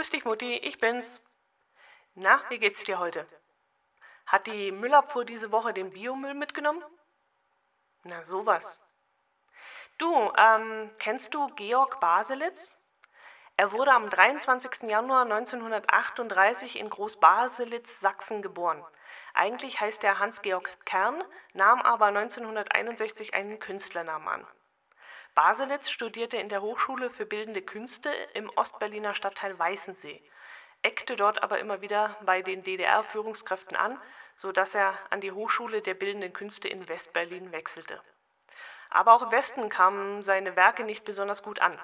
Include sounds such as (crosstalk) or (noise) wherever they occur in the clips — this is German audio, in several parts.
Grüß dich, Mutti, ich bin's. Na, wie geht's dir heute? Hat die Müllabfuhr diese Woche den Biomüll mitgenommen? Na, sowas. Du, ähm, kennst du Georg Baselitz? Er wurde am 23. Januar 1938 in Großbaselitz, Sachsen geboren. Eigentlich heißt er Hans-Georg Kern, nahm aber 1961 einen Künstlernamen an. Baselitz studierte in der Hochschule für Bildende Künste im Ostberliner Stadtteil Weißensee, eckte dort aber immer wieder bei den DDR-Führungskräften an, so dass er an die Hochschule der Bildenden Künste in Westberlin wechselte. Aber auch im Westen kamen seine Werke nicht besonders gut an.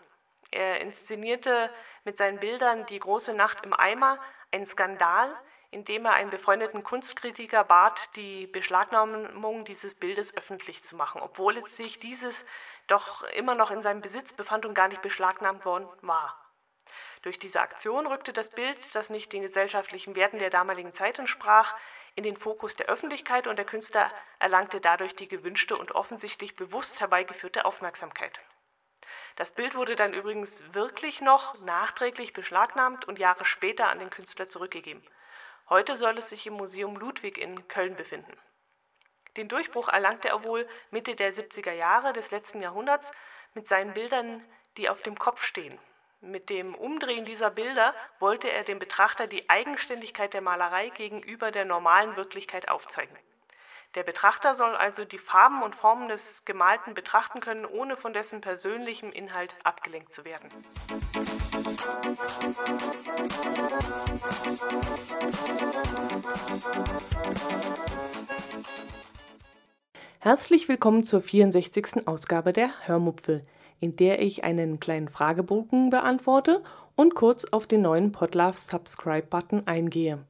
Er inszenierte mit seinen Bildern Die große Nacht im Eimer einen Skandal, indem er einen befreundeten Kunstkritiker bat, die Beschlagnahmung dieses Bildes öffentlich zu machen, obwohl es sich dieses doch immer noch in seinem Besitz befand und gar nicht beschlagnahmt worden war. Durch diese Aktion rückte das Bild, das nicht den gesellschaftlichen Werten der damaligen Zeit entsprach, in den Fokus der Öffentlichkeit und der Künstler erlangte dadurch die gewünschte und offensichtlich bewusst herbeigeführte Aufmerksamkeit. Das Bild wurde dann übrigens wirklich noch nachträglich beschlagnahmt und Jahre später an den Künstler zurückgegeben. Heute soll es sich im Museum Ludwig in Köln befinden. Den Durchbruch erlangte er wohl Mitte der 70er Jahre des letzten Jahrhunderts mit seinen Bildern, die auf dem Kopf stehen. Mit dem Umdrehen dieser Bilder wollte er dem Betrachter die Eigenständigkeit der Malerei gegenüber der normalen Wirklichkeit aufzeigen. Der Betrachter soll also die Farben und Formen des Gemalten betrachten können, ohne von dessen persönlichem Inhalt abgelenkt zu werden. Herzlich willkommen zur 64. Ausgabe der Hörmupfel, in der ich einen kleinen Fragebogen beantworte und kurz auf den neuen Podlove Subscribe-Button eingehe,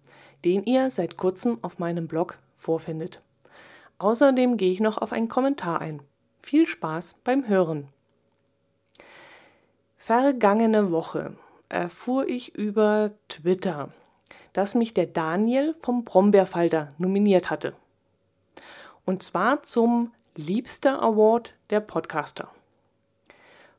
den ihr seit kurzem auf meinem Blog vorfindet. Außerdem gehe ich noch auf einen Kommentar ein. Viel Spaß beim Hören. Vergangene Woche erfuhr ich über Twitter, dass mich der Daniel vom Brombeerfalter nominiert hatte. Und zwar zum Liebster Award der Podcaster.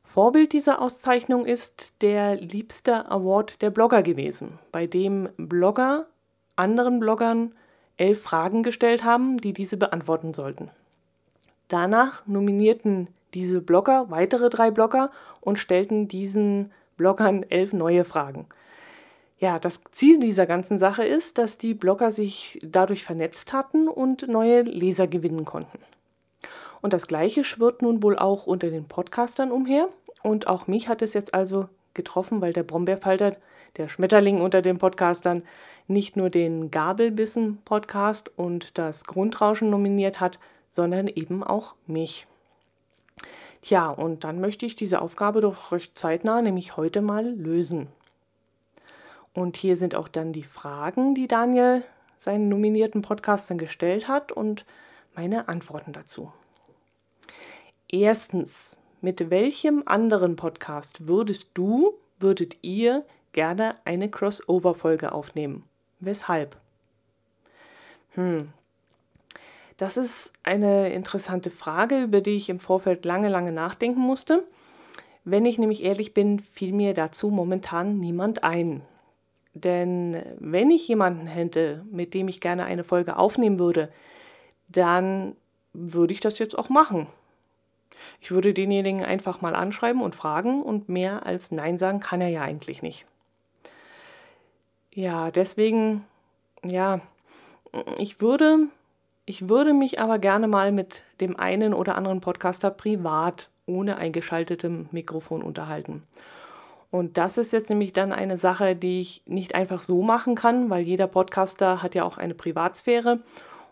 Vorbild dieser Auszeichnung ist der Liebster Award der Blogger gewesen, bei dem Blogger anderen Bloggern elf Fragen gestellt haben, die diese beantworten sollten. Danach nominierten diese Blogger weitere drei Blogger und stellten diesen Bloggern elf neue Fragen. Ja, das Ziel dieser ganzen Sache ist, dass die Blogger sich dadurch vernetzt hatten und neue Leser gewinnen konnten. Und das Gleiche schwirrt nun wohl auch unter den Podcastern umher. Und auch mich hat es jetzt also getroffen, weil der Brombeerfalter der Schmetterling unter den Podcastern, nicht nur den Gabelbissen-Podcast und das Grundrauschen nominiert hat, sondern eben auch mich. Tja, und dann möchte ich diese Aufgabe doch recht zeitnah, nämlich heute mal lösen. Und hier sind auch dann die Fragen, die Daniel seinen nominierten Podcastern gestellt hat und meine Antworten dazu. Erstens, mit welchem anderen Podcast würdest du, würdet ihr gerne eine Crossover-Folge aufnehmen. Weshalb? Hm. Das ist eine interessante Frage, über die ich im Vorfeld lange, lange nachdenken musste. Wenn ich nämlich ehrlich bin, fiel mir dazu momentan niemand ein. Denn wenn ich jemanden hätte, mit dem ich gerne eine Folge aufnehmen würde, dann würde ich das jetzt auch machen. Ich würde denjenigen einfach mal anschreiben und fragen und mehr als Nein sagen kann er ja eigentlich nicht. Ja, deswegen, ja, ich würde, ich würde mich aber gerne mal mit dem einen oder anderen Podcaster privat ohne eingeschaltetem Mikrofon unterhalten. Und das ist jetzt nämlich dann eine Sache, die ich nicht einfach so machen kann, weil jeder Podcaster hat ja auch eine Privatsphäre.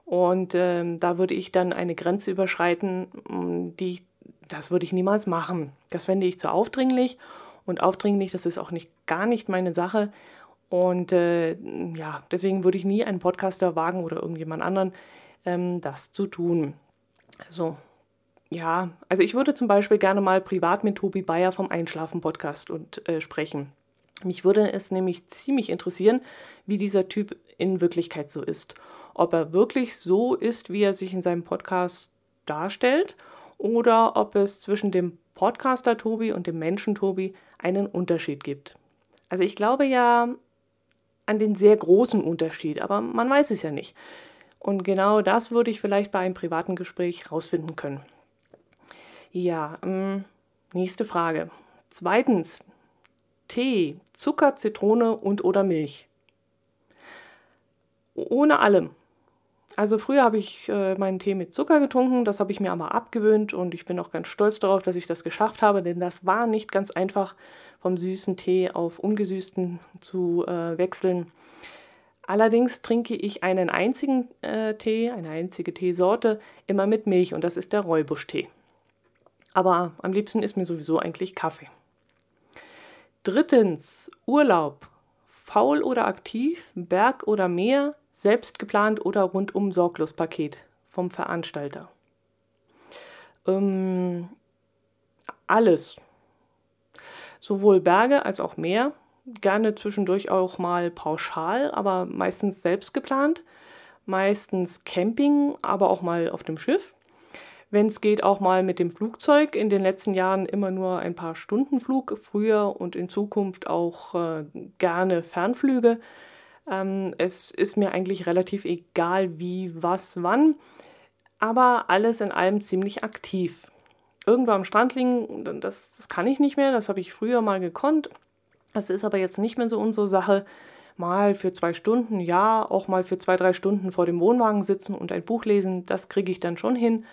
Und ähm, da würde ich dann eine Grenze überschreiten, mm, die das würde ich niemals machen. Das fände ich zu aufdringlich. Und aufdringlich, das ist auch nicht gar nicht meine Sache. Und äh, ja, deswegen würde ich nie einen Podcaster wagen oder irgendjemand anderen, ähm, das zu tun. Also, ja, also ich würde zum Beispiel gerne mal privat mit Tobi Bayer vom Einschlafen-Podcast und äh, sprechen. Mich würde es nämlich ziemlich interessieren, wie dieser Typ in Wirklichkeit so ist. Ob er wirklich so ist, wie er sich in seinem Podcast darstellt, oder ob es zwischen dem Podcaster Tobi und dem Menschen Tobi einen Unterschied gibt. Also ich glaube ja an den sehr großen Unterschied, aber man weiß es ja nicht. Und genau das würde ich vielleicht bei einem privaten Gespräch rausfinden können. Ja, ähm, nächste Frage. Zweitens, Tee, Zucker, Zitrone und oder Milch. Ohne allem. Also früher habe ich äh, meinen Tee mit Zucker getrunken, das habe ich mir aber abgewöhnt und ich bin auch ganz stolz darauf, dass ich das geschafft habe, denn das war nicht ganz einfach, vom süßen Tee auf ungesüßten zu äh, wechseln. Allerdings trinke ich einen einzigen äh, Tee, eine einzige Teesorte, immer mit Milch und das ist der Räubusch-Tee. Aber am liebsten ist mir sowieso eigentlich Kaffee. Drittens, Urlaub. Faul oder aktiv, Berg oder Meer, selbst geplant oder rundum sorglos Paket vom Veranstalter. Ähm, alles. Sowohl Berge als auch Meer. Gerne zwischendurch auch mal pauschal, aber meistens selbst geplant. Meistens Camping, aber auch mal auf dem Schiff. Wenn es geht, auch mal mit dem Flugzeug. In den letzten Jahren immer nur ein paar Stunden Flug, früher und in Zukunft auch äh, gerne Fernflüge. Ähm, es ist mir eigentlich relativ egal, wie, was, wann, aber alles in allem ziemlich aktiv. Irgendwo am Strand liegen, das, das kann ich nicht mehr, das habe ich früher mal gekonnt. Das ist aber jetzt nicht mehr so unsere Sache. Mal für zwei Stunden, ja, auch mal für zwei, drei Stunden vor dem Wohnwagen sitzen und ein Buch lesen, das kriege ich dann schon hin.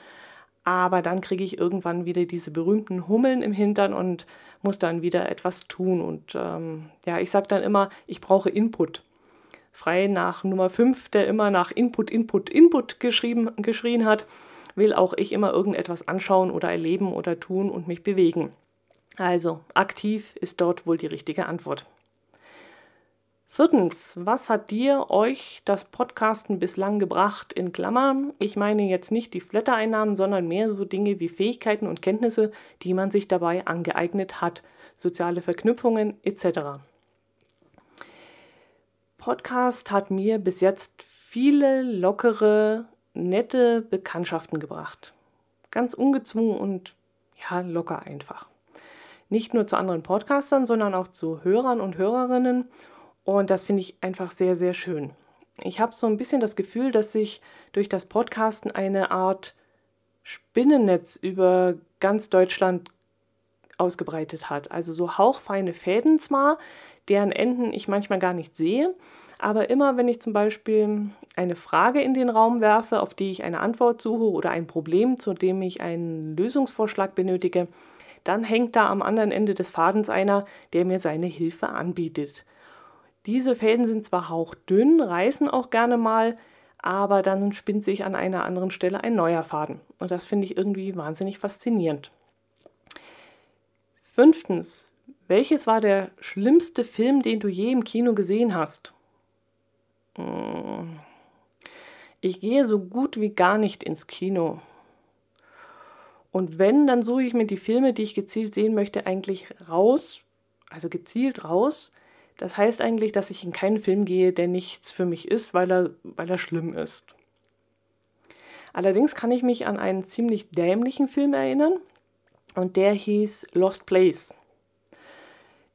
Aber dann kriege ich irgendwann wieder diese berühmten Hummeln im Hintern und muss dann wieder etwas tun. Und ähm, ja, ich sage dann immer, ich brauche Input frei nach Nummer 5, der immer nach Input, Input, Input geschrieben, geschrien hat, will auch ich immer irgendetwas anschauen oder erleben oder tun und mich bewegen. Also, aktiv ist dort wohl die richtige Antwort. Viertens, was hat dir, euch das Podcasten bislang gebracht? In Klammern, ich meine jetzt nicht die Flatter-Einnahmen, sondern mehr so Dinge wie Fähigkeiten und Kenntnisse, die man sich dabei angeeignet hat, soziale Verknüpfungen etc. Podcast hat mir bis jetzt viele lockere, nette Bekanntschaften gebracht. Ganz ungezwungen und ja, locker einfach. Nicht nur zu anderen Podcastern, sondern auch zu Hörern und Hörerinnen. Und das finde ich einfach sehr, sehr schön. Ich habe so ein bisschen das Gefühl, dass sich durch das Podcasten eine Art Spinnennetz über ganz Deutschland ausgebreitet hat. Also so hauchfeine Fäden zwar, deren Enden ich manchmal gar nicht sehe. Aber immer wenn ich zum Beispiel eine Frage in den Raum werfe, auf die ich eine Antwort suche oder ein Problem, zu dem ich einen Lösungsvorschlag benötige, dann hängt da am anderen Ende des Fadens einer, der mir seine Hilfe anbietet. Diese Fäden sind zwar hauchdünn, reißen auch gerne mal, aber dann spinnt sich an einer anderen Stelle ein neuer Faden. Und das finde ich irgendwie wahnsinnig faszinierend. Fünftens, welches war der schlimmste Film, den du je im Kino gesehen hast? Hm. Ich gehe so gut wie gar nicht ins Kino. Und wenn, dann suche ich mir die Filme, die ich gezielt sehen möchte, eigentlich raus, also gezielt raus. Das heißt eigentlich, dass ich in keinen Film gehe, der nichts für mich ist, weil er, weil er schlimm ist. Allerdings kann ich mich an einen ziemlich dämlichen Film erinnern und der hieß Lost Place.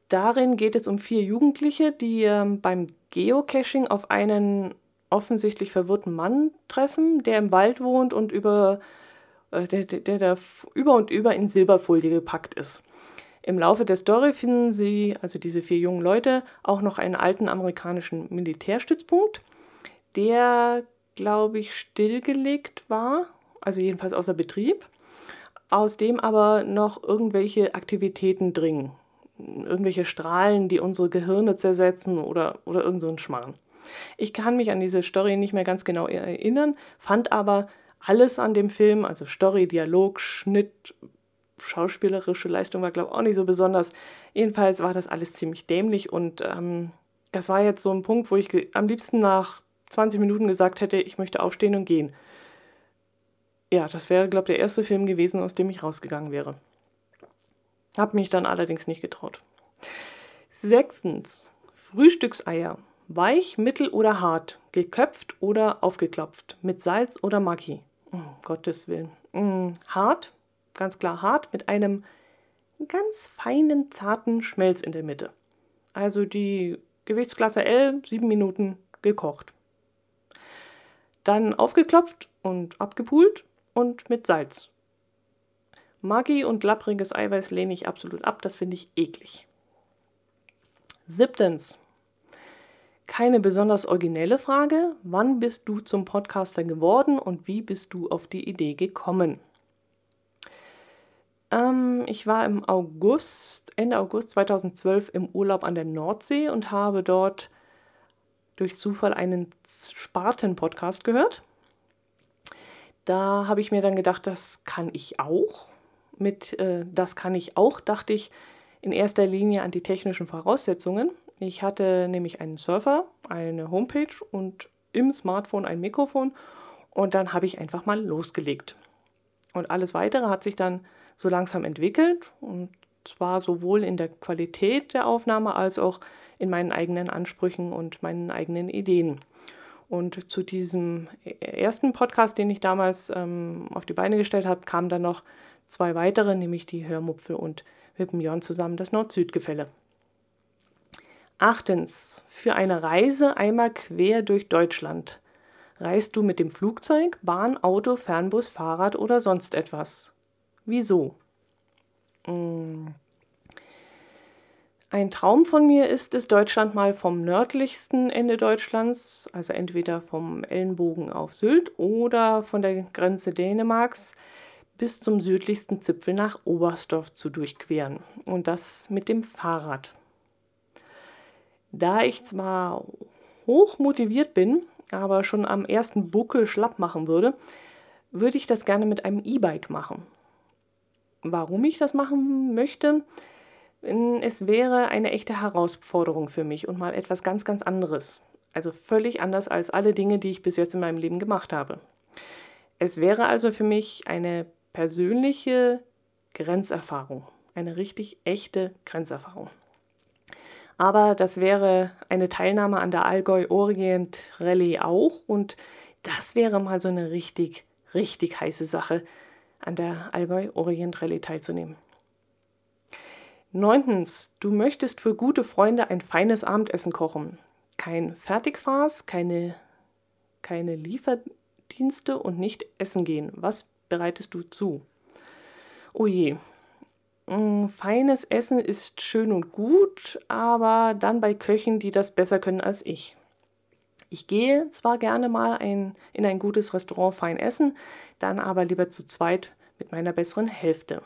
Darin geht es um vier Jugendliche, die ähm, beim Geocaching auf einen offensichtlich verwirrten Mann treffen, der im Wald wohnt und über, äh, der, der, der, über und über in Silberfolie gepackt ist. Im Laufe der Story finden sie, also diese vier jungen Leute, auch noch einen alten amerikanischen Militärstützpunkt, der, glaube ich, stillgelegt war, also jedenfalls außer Betrieb, aus dem aber noch irgendwelche Aktivitäten dringen irgendwelche Strahlen, die unsere Gehirne zersetzen oder, oder irgend so ein Schmarrn. Ich kann mich an diese Story nicht mehr ganz genau erinnern, fand aber alles an dem Film, also Story, Dialog, Schnitt, schauspielerische Leistung war, glaube ich, auch nicht so besonders. Jedenfalls war das alles ziemlich dämlich und ähm, das war jetzt so ein Punkt, wo ich am liebsten nach 20 Minuten gesagt hätte, ich möchte aufstehen und gehen. Ja, das wäre, glaube ich, der erste Film gewesen, aus dem ich rausgegangen wäre. Hab mich dann allerdings nicht getraut. Sechstens. Frühstückseier. Weich, mittel oder hart. Geköpft oder aufgeklopft. Mit Salz oder Maggi. Um Gottes Willen. Mm, hart. Ganz klar hart. Mit einem ganz feinen, zarten Schmelz in der Mitte. Also die Gewichtsklasse L, sieben Minuten gekocht. Dann aufgeklopft und abgepult und mit Salz. Maggi und lappriges Eiweiß lehne ich absolut ab, das finde ich eklig. Siebtens. Keine besonders originelle Frage. Wann bist du zum Podcaster geworden und wie bist du auf die Idee gekommen? Ähm, ich war im August, Ende August 2012 im Urlaub an der Nordsee und habe dort durch Zufall einen Sparten-Podcast gehört. Da habe ich mir dann gedacht, das kann ich auch. Mit äh, das kann ich auch dachte ich in erster Linie an die technischen Voraussetzungen. Ich hatte nämlich einen Server, eine Homepage und im Smartphone ein Mikrofon und dann habe ich einfach mal losgelegt. Und alles weitere hat sich dann so langsam entwickelt und zwar sowohl in der Qualität der Aufnahme als auch in meinen eigenen Ansprüchen und meinen eigenen Ideen. Und zu diesem ersten Podcast, den ich damals ähm, auf die Beine gestellt habe, kamen dann noch zwei weitere, nämlich die Hörmupfel und Jörn zusammen das Nord-Süd-Gefälle. Achtens, für eine Reise einmal quer durch Deutschland. Reist du mit dem Flugzeug, Bahn, Auto, Fernbus, Fahrrad oder sonst etwas? Wieso? Hm. Ein Traum von mir ist es, Deutschland mal vom nördlichsten Ende Deutschlands, also entweder vom Ellenbogen auf Sylt oder von der Grenze Dänemarks, bis zum südlichsten Zipfel nach Oberstdorf zu durchqueren. Und das mit dem Fahrrad. Da ich zwar hoch motiviert bin, aber schon am ersten Buckel schlapp machen würde, würde ich das gerne mit einem E-Bike machen. Warum ich das machen möchte? Es wäre eine echte Herausforderung für mich und mal etwas ganz, ganz anderes. Also völlig anders als alle Dinge, die ich bis jetzt in meinem Leben gemacht habe. Es wäre also für mich eine persönliche Grenzerfahrung, eine richtig echte Grenzerfahrung. Aber das wäre eine Teilnahme an der Allgäu Orient Rallye auch und das wäre mal so eine richtig, richtig heiße Sache, an der Allgäu Orient Rallye teilzunehmen. Neuntens, du möchtest für gute Freunde ein feines Abendessen kochen. Kein Fertigfass, keine, keine Lieferdienste und nicht essen gehen. Was bereitest du zu? Oh je, Mm, feines Essen ist schön und gut, aber dann bei Köchen, die das besser können als ich. Ich gehe zwar gerne mal ein, in ein gutes Restaurant fein essen, dann aber lieber zu zweit mit meiner besseren Hälfte.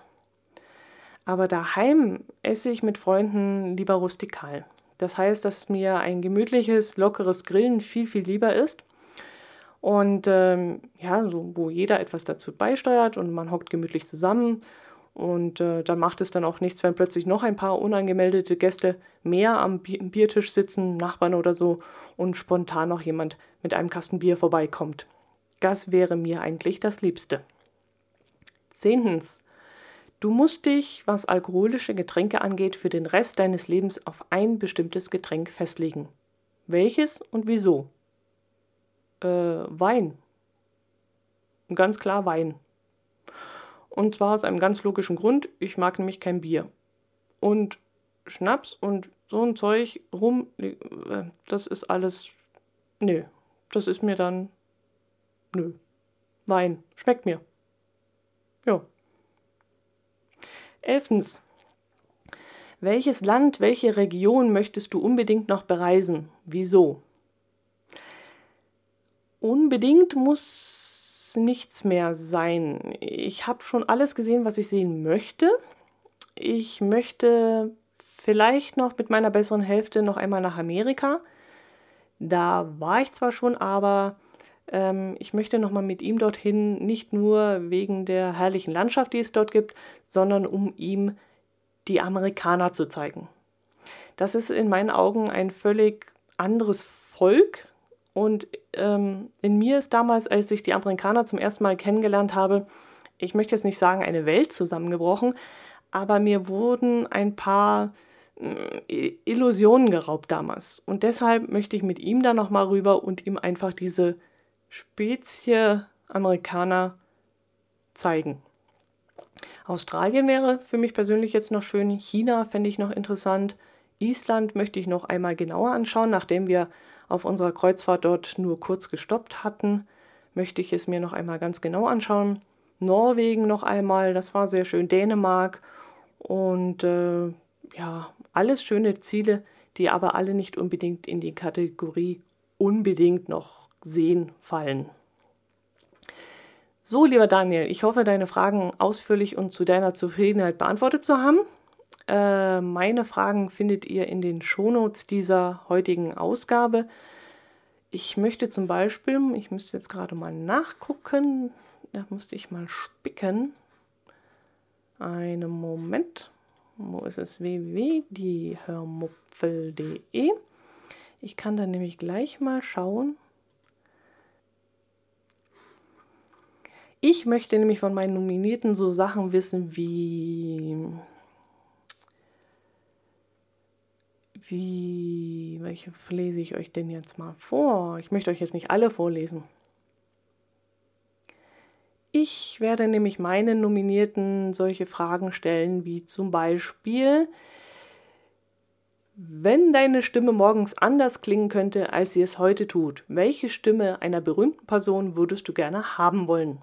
Aber daheim esse ich mit Freunden lieber rustikal. Das heißt, dass mir ein gemütliches, lockeres Grillen viel, viel lieber ist. Und ähm, ja, so, wo jeder etwas dazu beisteuert und man hockt gemütlich zusammen und äh, dann macht es dann auch nichts, wenn plötzlich noch ein paar unangemeldete Gäste mehr am Biertisch sitzen, Nachbarn oder so, und spontan noch jemand mit einem Kasten Bier vorbeikommt. Das wäre mir eigentlich das Liebste. Zehntens. Du musst dich, was alkoholische Getränke angeht, für den Rest deines Lebens auf ein bestimmtes Getränk festlegen. Welches und wieso? Äh, Wein. Ganz klar Wein. Und zwar aus einem ganz logischen Grund, ich mag nämlich kein Bier. Und Schnaps und so ein Zeug rum, äh, das ist alles. Nö. Das ist mir dann. Nö. Wein. Schmeckt mir. Ja. Elftens. Welches Land, welche Region möchtest du unbedingt noch bereisen? Wieso? Unbedingt muss nichts mehr sein. Ich habe schon alles gesehen, was ich sehen möchte. Ich möchte vielleicht noch mit meiner besseren Hälfte noch einmal nach Amerika. Da war ich zwar schon, aber ähm, ich möchte noch mal mit ihm dorthin, nicht nur wegen der herrlichen Landschaft, die es dort gibt, sondern um ihm die Amerikaner zu zeigen. Das ist in meinen Augen ein völlig anderes Volk, und ähm, in mir ist damals, als ich die Amerikaner zum ersten Mal kennengelernt habe, ich möchte jetzt nicht sagen, eine Welt zusammengebrochen, aber mir wurden ein paar äh, Illusionen geraubt damals. Und deshalb möchte ich mit ihm da nochmal rüber und ihm einfach diese Spezie Amerikaner zeigen. Australien wäre für mich persönlich jetzt noch schön, China fände ich noch interessant, Island möchte ich noch einmal genauer anschauen, nachdem wir auf unserer Kreuzfahrt dort nur kurz gestoppt hatten, möchte ich es mir noch einmal ganz genau anschauen. Norwegen noch einmal, das war sehr schön, Dänemark und äh, ja, alles schöne Ziele, die aber alle nicht unbedingt in die Kategorie unbedingt noch sehen fallen. So, lieber Daniel, ich hoffe, deine Fragen ausführlich und zu deiner Zufriedenheit beantwortet zu haben. Äh, meine Fragen findet ihr in den Shownotes dieser heutigen Ausgabe. Ich möchte zum Beispiel, ich müsste jetzt gerade mal nachgucken, da musste ich mal spicken. Einen Moment. Wo ist es? www.diehörmupfel.de. Ich kann dann nämlich gleich mal schauen. Ich möchte nämlich von meinen Nominierten so Sachen wissen wie wie welche lese ich euch denn jetzt mal vor? Ich möchte euch jetzt nicht alle vorlesen. Ich werde nämlich meinen Nominierten solche Fragen stellen wie zum Beispiel, wenn deine Stimme morgens anders klingen könnte, als sie es heute tut, welche Stimme einer berühmten Person würdest du gerne haben wollen?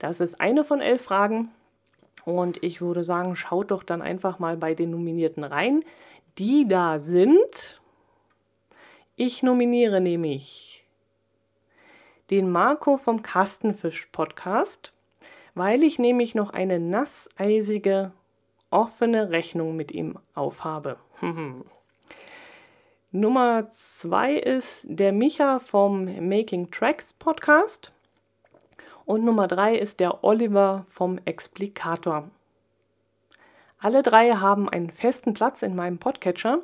Das ist eine von elf Fragen und ich würde sagen, schaut doch dann einfach mal bei den Nominierten rein, die da sind. Ich nominiere nämlich den Marco vom Kastenfisch Podcast, weil ich nämlich noch eine nasseisige, offene Rechnung mit ihm aufhabe. (laughs) Nummer zwei ist der Micha vom Making Tracks Podcast. Und Nummer drei ist der Oliver vom Explikator. Alle drei haben einen festen Platz in meinem Podcatcher.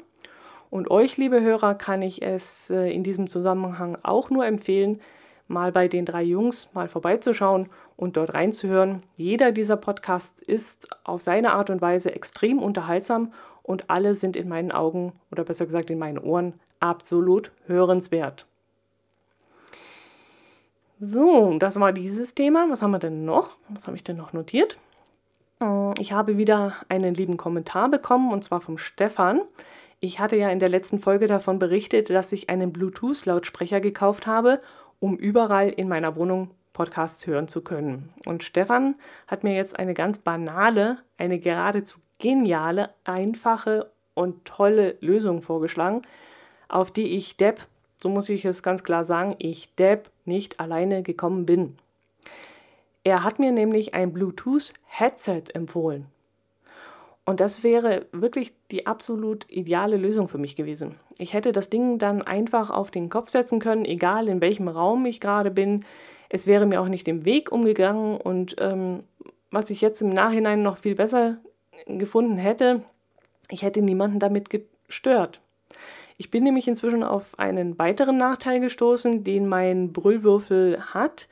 Und euch, liebe Hörer, kann ich es äh, in diesem Zusammenhang auch nur empfehlen, mal bei den drei Jungs mal vorbeizuschauen und dort reinzuhören. Jeder dieser Podcasts ist auf seine Art und Weise extrem unterhaltsam und alle sind in meinen Augen oder besser gesagt in meinen Ohren absolut hörenswert. So, das war dieses Thema. Was haben wir denn noch? Was habe ich denn noch notiert? Äh, ich habe wieder einen lieben Kommentar bekommen und zwar vom Stefan. Ich hatte ja in der letzten Folge davon berichtet, dass ich einen Bluetooth-Lautsprecher gekauft habe um überall in meiner Wohnung Podcasts hören zu können. Und Stefan hat mir jetzt eine ganz banale, eine geradezu geniale, einfache und tolle Lösung vorgeschlagen, auf die ich Depp, so muss ich es ganz klar sagen, ich Depp nicht alleine gekommen bin. Er hat mir nämlich ein Bluetooth-Headset empfohlen. Und das wäre wirklich die absolut ideale Lösung für mich gewesen. Ich hätte das Ding dann einfach auf den Kopf setzen können, egal in welchem Raum ich gerade bin. Es wäre mir auch nicht im Weg umgegangen und ähm, was ich jetzt im Nachhinein noch viel besser gefunden hätte, ich hätte niemanden damit gestört. Ich bin nämlich inzwischen auf einen weiteren Nachteil gestoßen, den mein Brüllwürfel hat.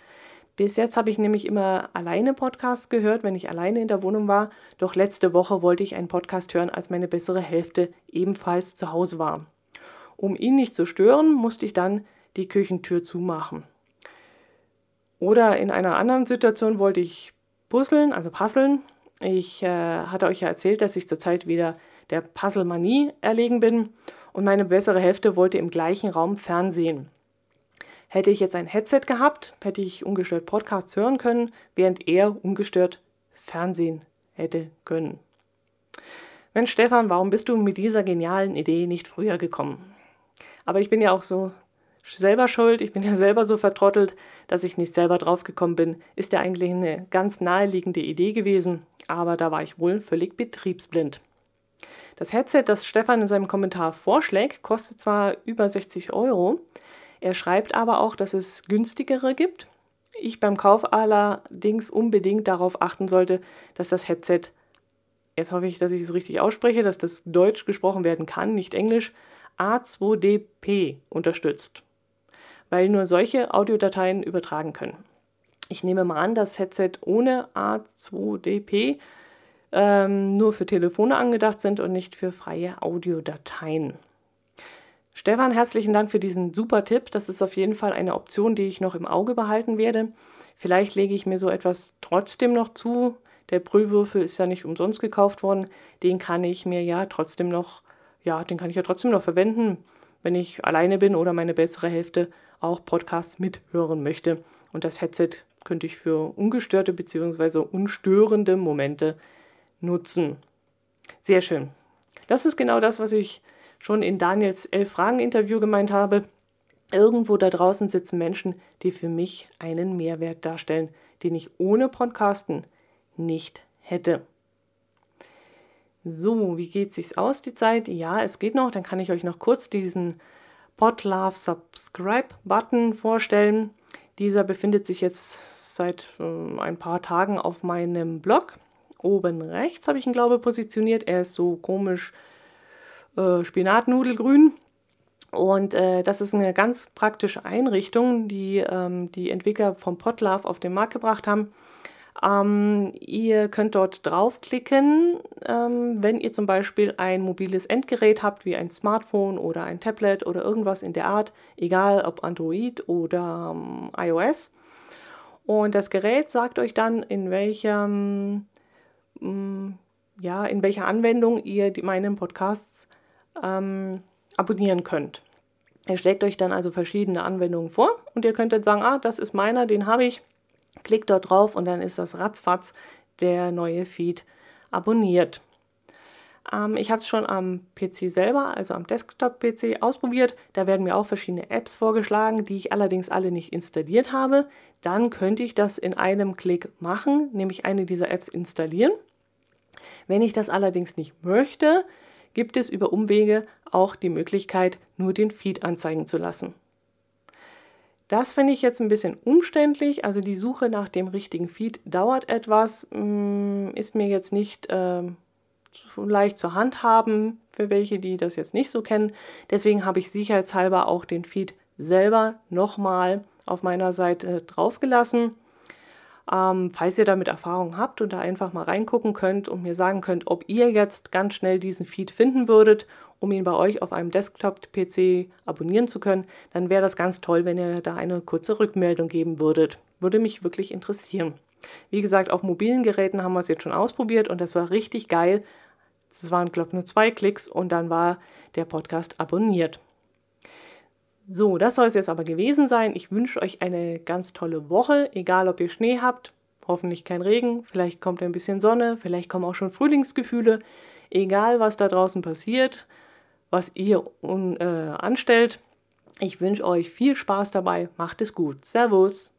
Bis jetzt habe ich nämlich immer alleine Podcasts gehört, wenn ich alleine in der Wohnung war. Doch letzte Woche wollte ich einen Podcast hören, als meine bessere Hälfte ebenfalls zu Hause war. Um ihn nicht zu stören, musste ich dann die Küchentür zumachen. Oder in einer anderen Situation wollte ich puzzeln, also puzzeln. Ich äh, hatte euch ja erzählt, dass ich zurzeit wieder der Puzzle-Manie erlegen bin und meine bessere Hälfte wollte im gleichen Raum Fernsehen. Hätte ich jetzt ein Headset gehabt, hätte ich ungestört Podcasts hören können, während er ungestört Fernsehen hätte können. Mensch, Stefan, warum bist du mit dieser genialen Idee nicht früher gekommen? Aber ich bin ja auch so selber schuld, ich bin ja selber so vertrottelt, dass ich nicht selber draufgekommen bin. Ist ja eigentlich eine ganz naheliegende Idee gewesen, aber da war ich wohl völlig betriebsblind. Das Headset, das Stefan in seinem Kommentar vorschlägt, kostet zwar über 60 Euro, er schreibt aber auch, dass es günstigere gibt. Ich beim Kauf allerdings unbedingt darauf achten sollte, dass das Headset, jetzt hoffe ich, dass ich es richtig ausspreche, dass das Deutsch gesprochen werden kann, nicht Englisch, A2DP unterstützt, weil nur solche Audiodateien übertragen können. Ich nehme mal an, dass Headset ohne A2DP ähm, nur für Telefone angedacht sind und nicht für freie Audiodateien. Stefan, herzlichen Dank für diesen super Tipp. Das ist auf jeden Fall eine Option, die ich noch im Auge behalten werde. Vielleicht lege ich mir so etwas trotzdem noch zu, Der Brüllwürfel ist ja nicht umsonst gekauft worden. Den kann ich mir ja trotzdem noch, ja, den kann ich ja trotzdem noch verwenden, wenn ich alleine bin oder meine bessere Hälfte auch Podcasts mithören möchte. Und das Headset könnte ich für ungestörte bzw. unstörende Momente nutzen. Sehr schön. Das ist genau das, was ich schon in Daniels Elf-Fragen-Interview gemeint habe. Irgendwo da draußen sitzen Menschen, die für mich einen Mehrwert darstellen, den ich ohne Podcasten nicht hätte. So, wie geht es sich aus, die Zeit? Ja, es geht noch. Dann kann ich euch noch kurz diesen Podlove Subscribe Button vorstellen. Dieser befindet sich jetzt seit äh, ein paar Tagen auf meinem Blog. Oben rechts habe ich ihn, glaube ich, positioniert. Er ist so komisch äh, Spinatnudelgrün. Und äh, das ist eine ganz praktische Einrichtung, die ähm, die Entwickler vom Podlove auf den Markt gebracht haben. Ähm, ihr könnt dort draufklicken, ähm, wenn ihr zum Beispiel ein mobiles Endgerät habt, wie ein Smartphone oder ein Tablet oder irgendwas in der Art, egal ob Android oder ähm, iOS. Und das Gerät sagt euch dann, in welchem, ja, in welcher Anwendung ihr die, meinen Podcasts ähm, abonnieren könnt. Er schlägt euch dann also verschiedene Anwendungen vor und ihr könnt dann sagen, ah, das ist meiner, den habe ich. Klickt dort drauf und dann ist das ratzfatz der neue Feed abonniert. Ähm, ich habe es schon am PC selber, also am Desktop-PC, ausprobiert. Da werden mir auch verschiedene Apps vorgeschlagen, die ich allerdings alle nicht installiert habe. Dann könnte ich das in einem Klick machen, nämlich eine dieser Apps installieren. Wenn ich das allerdings nicht möchte, gibt es über Umwege auch die Möglichkeit, nur den Feed anzeigen zu lassen. Das finde ich jetzt ein bisschen umständlich. Also die Suche nach dem richtigen Feed dauert etwas, mm, ist mir jetzt nicht äh, leicht zu handhaben für welche, die das jetzt nicht so kennen. Deswegen habe ich sicherheitshalber auch den Feed selber nochmal auf meiner Seite draufgelassen. Ähm, falls ihr damit Erfahrung habt und da einfach mal reingucken könnt und mir sagen könnt, ob ihr jetzt ganz schnell diesen Feed finden würdet, um ihn bei euch auf einem Desktop-PC abonnieren zu können, dann wäre das ganz toll, wenn ihr da eine kurze Rückmeldung geben würdet. Würde mich wirklich interessieren. Wie gesagt, auf mobilen Geräten haben wir es jetzt schon ausprobiert und das war richtig geil. Es waren, glaube ich, nur zwei Klicks und dann war der Podcast abonniert. So, das soll es jetzt aber gewesen sein. Ich wünsche euch eine ganz tolle Woche, egal ob ihr Schnee habt, hoffentlich kein Regen, vielleicht kommt ein bisschen Sonne, vielleicht kommen auch schon Frühlingsgefühle. Egal, was da draußen passiert, was ihr äh, anstellt, ich wünsche euch viel Spaß dabei. Macht es gut. Servus.